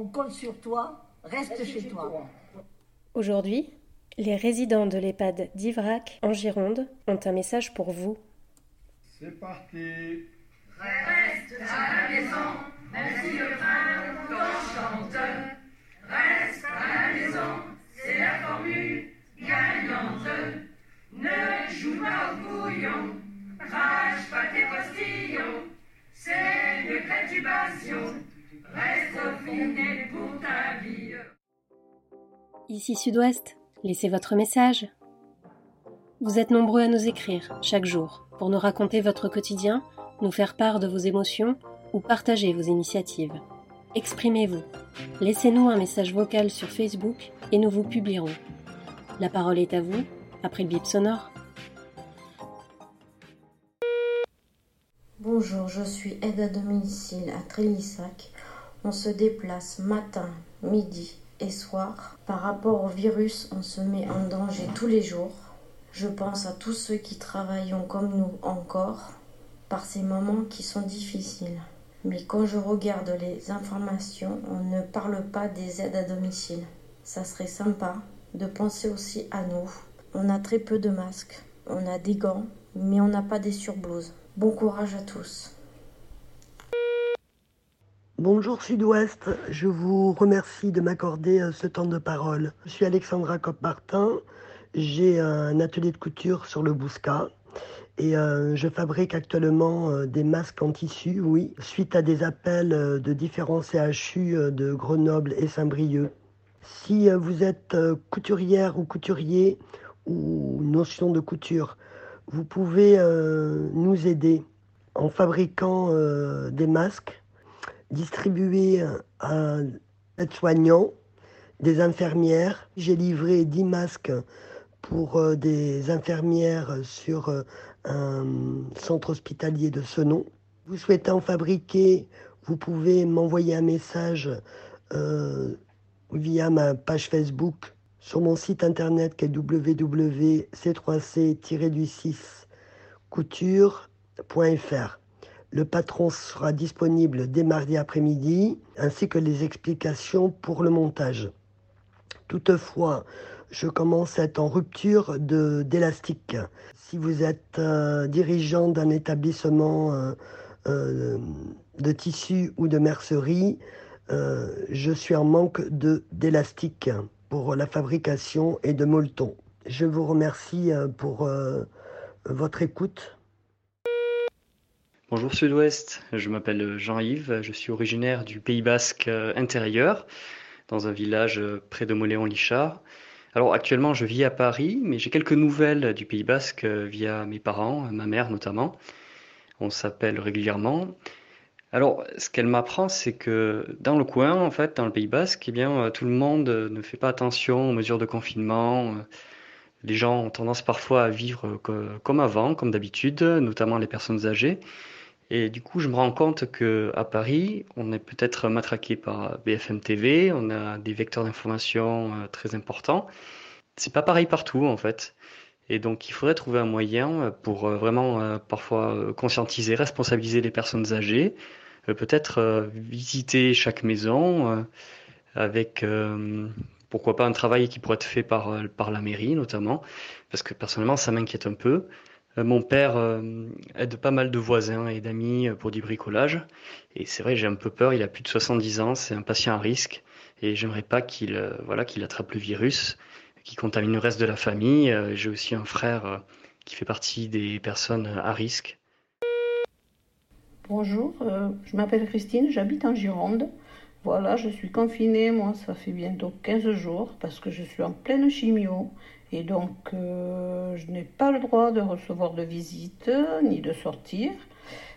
On compte sur toi, reste, chez, toi. Aujourd'hui, les résidents de l'EHPAD d'Ivrac, en Gironde, ont un message pour vous. C'est parti. Reste à la maison, même si le train Ici Sud-Ouest, laissez votre message. Vous êtes nombreux à nous écrire chaque jour pour nous raconter votre quotidien, nous faire part de vos émotions ou partager vos initiatives. Exprimez-vous. Laissez-nous un message vocal sur Facebook et nous vous publierons. La parole est à vous, après le bip sonore. Bonjour, je suis aide à domicile à Trélissac. On se déplace matin, midi et soir. Par rapport au virus, on se met en danger tous les jours. Je pense à tous ceux qui travaillent comme nous encore par ces moments qui sont difficiles. Mais quand je regarde les informations, on ne parle pas des aides à domicile. Ça serait sympa de penser aussi à nous. On a très peu de masques, on a des gants, mais on n'a pas des surblouses. Bon courage à tous. Bonjour Sud-Ouest, je vous remercie de m'accorder euh, ce temps de parole. Je suis Alexandra Copp-Martin, j'ai un atelier de couture sur le Bousca et euh, je fabrique actuellement euh, des masques en tissu, oui, suite à des appels euh, de différents CHU de Grenoble et Saint-Brieuc. Si vous êtes couturière ou couturier ou notion de couture, vous pouvez nous aider en fabriquant des masques distribués à aides-soignants, des infirmières. J'ai livré 10 masques pour euh, des infirmières sur euh, un centre hospitalier de ce nom. Vous souhaitez en fabriquer, vous pouvez m'envoyer un message euh, via ma page Facebook sur mon site internet qui est www.c3c-6couture.fr. Le patron sera disponible dès mardi après-midi, ainsi que les explications pour le montage. Toutefois, je commence à être en rupture d'élastique. Si vous êtes euh, dirigeant d'un établissement euh, euh, de tissu ou de mercerie, je suis en manque d'élastique pour la fabrication et de molletons. Je vous remercie pour votre écoute. Bonjour Sud-Ouest, je m'appelle Jean-Yves, je suis originaire du Pays Basque intérieur, dans un village près de Moléon-Lichard. Alors actuellement, je vis à Paris, mais j'ai quelques nouvelles du Pays Basque euh, via mes parents, ma mère notamment. On s'appelle régulièrement. Alors, ce qu'elle m'apprend, c'est que dans le coin, en fait, dans le Pays Basque, eh bien, euh, tout le monde ne fait pas attention aux mesures de confinement. Les gens ont tendance parfois à vivre comme avant, comme d'habitude, notamment les personnes âgées. Et du coup, je me rends compte que à Paris, on est peut-être matraqué par BFM TV, on a des vecteurs d'information euh, très importants. C'est pas pareil partout en fait. Et donc, il faudrait trouver un moyen pour euh, vraiment euh, parfois conscientiser, responsabiliser les personnes âgées, peut-être visiter chaque maison avec pourquoi pas un travail qui pourrait être fait par, par la mairie notamment, parce que personnellement ça m'inquiète un peu. Euh, mon père euh, aide pas mal de voisins et d'amis euh, pour du bricolage. Et c'est vrai, j'ai un peu peur. Il a plus de 70 ans, c'est un patient à risque. Et j'aimerais pas qu'il voilà, qu'il attrape le virus, qu'il contamine le reste de la famille. J'ai aussi un frère qui fait partie des personnes à risque. Bonjour, je m'appelle Christine, j'habite en Gironde. Voilà, je suis confinée, moi, ça fait bientôt 15 jours parce que je suis en pleine chimio et donc, euh, je n'ai pas le droit de recevoir de visite ni de sortir.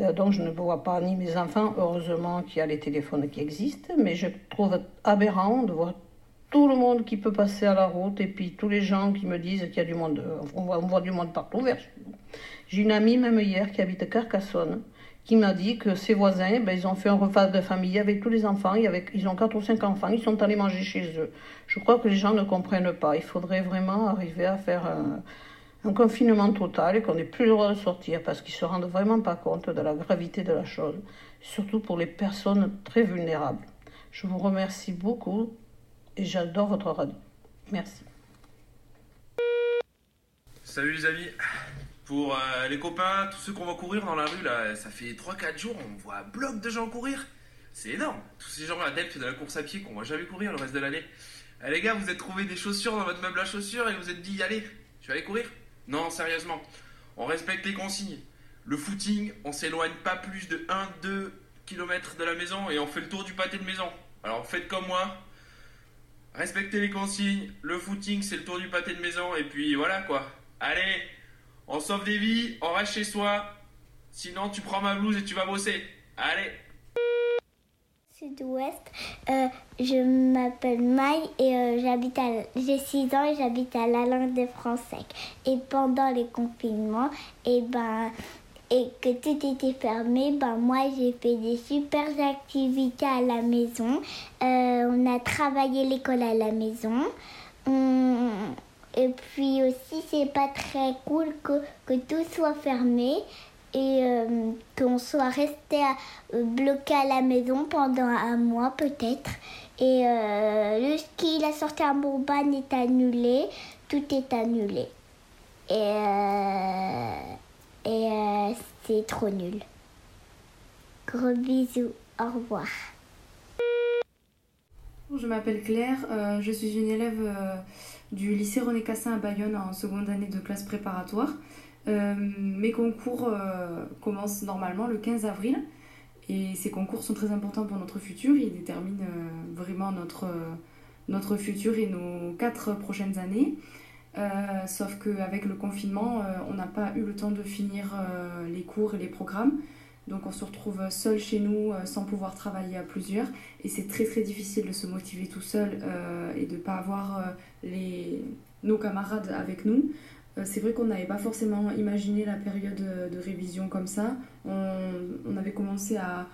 Euh, donc, je ne vois pas ni mes enfants. Heureusement qu'il y a les téléphones qui existent. Mais je trouve aberrant de voir tout le monde qui peut passer à la route et puis tous les gens qui me disent qu'il y a du monde. On voit, on voit du monde partout J'ai une amie, même hier, qui habite Carcassonne qui m'a dit que ses voisins, ben, ils ont fait un repas de famille avec tous les enfants, ils ont quatre ou cinq enfants, ils sont allés manger chez eux. Je crois que les gens ne comprennent pas. Il faudrait vraiment arriver à faire un, confinement total et qu'on n'ait plus le droit de sortir parce qu'ils ne se rendent vraiment pas compte de la gravité de la chose, surtout pour les personnes très vulnérables. Je vous remercie beaucoup et j'adore votre radio. Merci. Salut les amis. Pour euh, les copains, tous ceux qu'on va courir dans la rue, là, ça fait 3-4 jours, on voit un bloc de gens courir. C'est énorme. Tous ces gens adeptes de la course à pied qu'on va jamais courir le reste de l'année. Eh, les gars, vous êtes trouvé des chaussures dans votre meuble à chaussures et vous êtes dit, allez, je vais aller courir Non, sérieusement. On respecte les consignes. Le footing, on s'éloigne pas plus de 1-2 km de la maison et on fait le tour du pâté de maison. Alors faites comme moi. Respectez les consignes. Le footing, c'est le tour du pâté de maison. Et puis voilà quoi. Allez, on sauve des vies, on reste chez soi. Sinon, tu prends ma blouse et tu vas bosser. Allez. Sud-Ouest, euh, je m'appelle Maï et euh, j'habite à j'ai 6 ans et j'habite à la langue de français. Et pendant les confinements, et ben et que tout était fermé, ben moi j'ai fait des super activités à la maison. Euh, on a travaillé l'école à la maison. Et puis c'est pas très cool que, que tout soit fermé et euh, qu'on soit resté bloqué à la maison pendant un mois peut-être. Et euh, le ski, la sortie à Bourban est annulé, tout est annulé. Et, euh, et c'est trop nul. Gros bisous, au revoir. Je m'appelle Claire, je suis une élève du lycée René Cassin à Bayonne en seconde année de classe préparatoire. Euh, mes concours euh, commencent normalement le 15 avril et ces concours sont très importants pour notre futur. Ils déterminent euh, vraiment notre, notre futur et nos quatre prochaines années. sauf qu'avec le confinement, on n'a pas eu le temps de finir les cours et les programmes. Donc on se retrouve seul chez nous sans pouvoir travailler à plusieurs. Et c'est très très difficile de se motiver tout seul et de ne pas avoir les, nos camarades avec nous. Euh, c'est vrai qu'on n'avait pas forcément imaginé la période de révision comme ça. On, avait commencé à,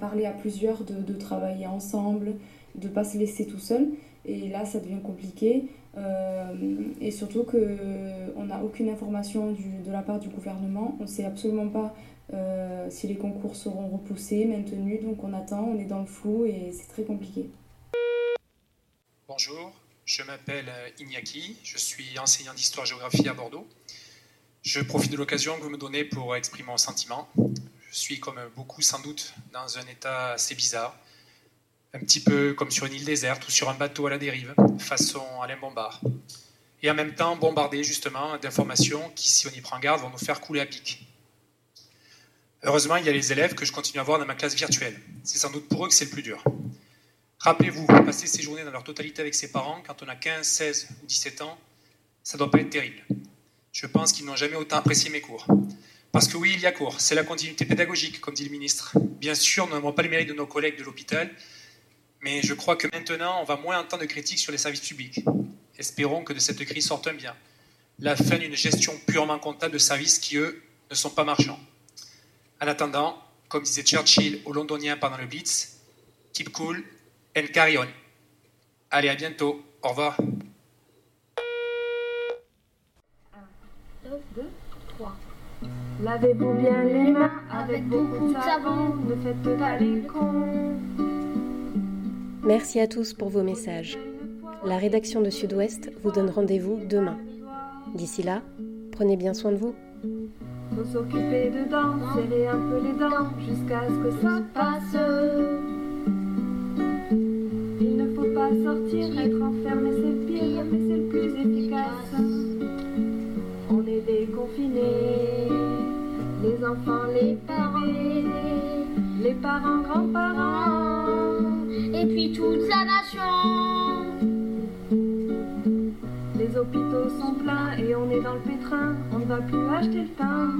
parler à plusieurs de, travailler ensemble, de ne pas se laisser tout seul. Et là, ça devient compliqué. Euh, et surtout qu'on n'a aucune information de la part du gouvernement. On ne sait absolument pas euh, si les concours seront repoussés, maintenus. Donc on attend, on est dans le flou et c'est très compliqué. Bonjour, je m'appelle euh, Iñaki, je suis enseignant d'histoire-géographie à Bordeaux. Je profite de l'occasion que vous me donnez pour exprimer mon sentiment. Je suis, comme beaucoup sans doute, dans un état assez bizarre, un petit peu comme sur une île déserte ou sur un bateau à la dérive, façon Alain Bombard. Et en même temps bombardé justement d'informations qui, si on y prend garde, vont nous faire couler à pic. Heureusement, il y a les élèves que je continue à voir dans ma classe virtuelle. C'est sans doute pour eux que c'est le plus dur. Rappelez-vous, passer ces journées dans leur totalité avec ses parents, quand on a 15, 16 ou 17 ans, ça ne doit pas être terrible. Je pense qu'ils n'ont jamais autant apprécié mes cours. Parce que oui, il y a cours, c'est la continuité pédagogique, comme dit le ministre. Bien sûr, nous n'avons pas le mérite de nos collègues de l'hôpital, mais je crois que maintenant, on va moins entendre de critiques sur les services publics. Espérons que de cette crise sorte un bien. La fin d'une gestion purement comptable de services qui, eux, ne sont pas marchands. En attendant, comme disait Churchill aux Londoniens pendant le Blitz, keep cool, El Carillon. Allez, à bientôt. Au revoir. 1, 2, 3. Lavez-vous bien les mains avec beaucoup de savon. Ne faites pas les cons. Merci à tous pour vos messages. La rédaction de Sud-Ouest vous donne rendez-vous demain. D'ici là, prenez bien soin de vous. Faut s'occuper dedans, serrer un peu les dents jusqu'à ce que ça passe sortir, être enfermé c'est pire, mais c'est le plus efficace. On est déconfinés, les enfants, les parents, les parents, grands-parents, la nation. Les hôpitaux sont pleins et on est dans le pétrin, on ne va plus acheter le pain.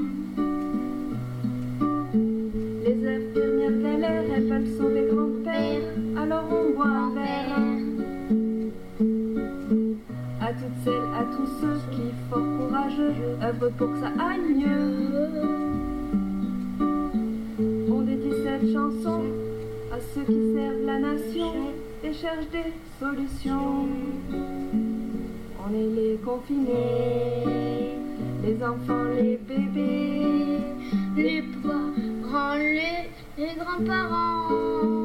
Les infirmières galèrent, elles veulent sauver grand-père, alors on boit un verre. À toutes celles, à tous ceux qui, fort courageux, œuvrent pour que ça aille mieux. On dédie cette chanson à ceux qui servent la nation et cherchent des solutions. On est les confinés, les enfants, les bébés, les parents, les, les grands-parents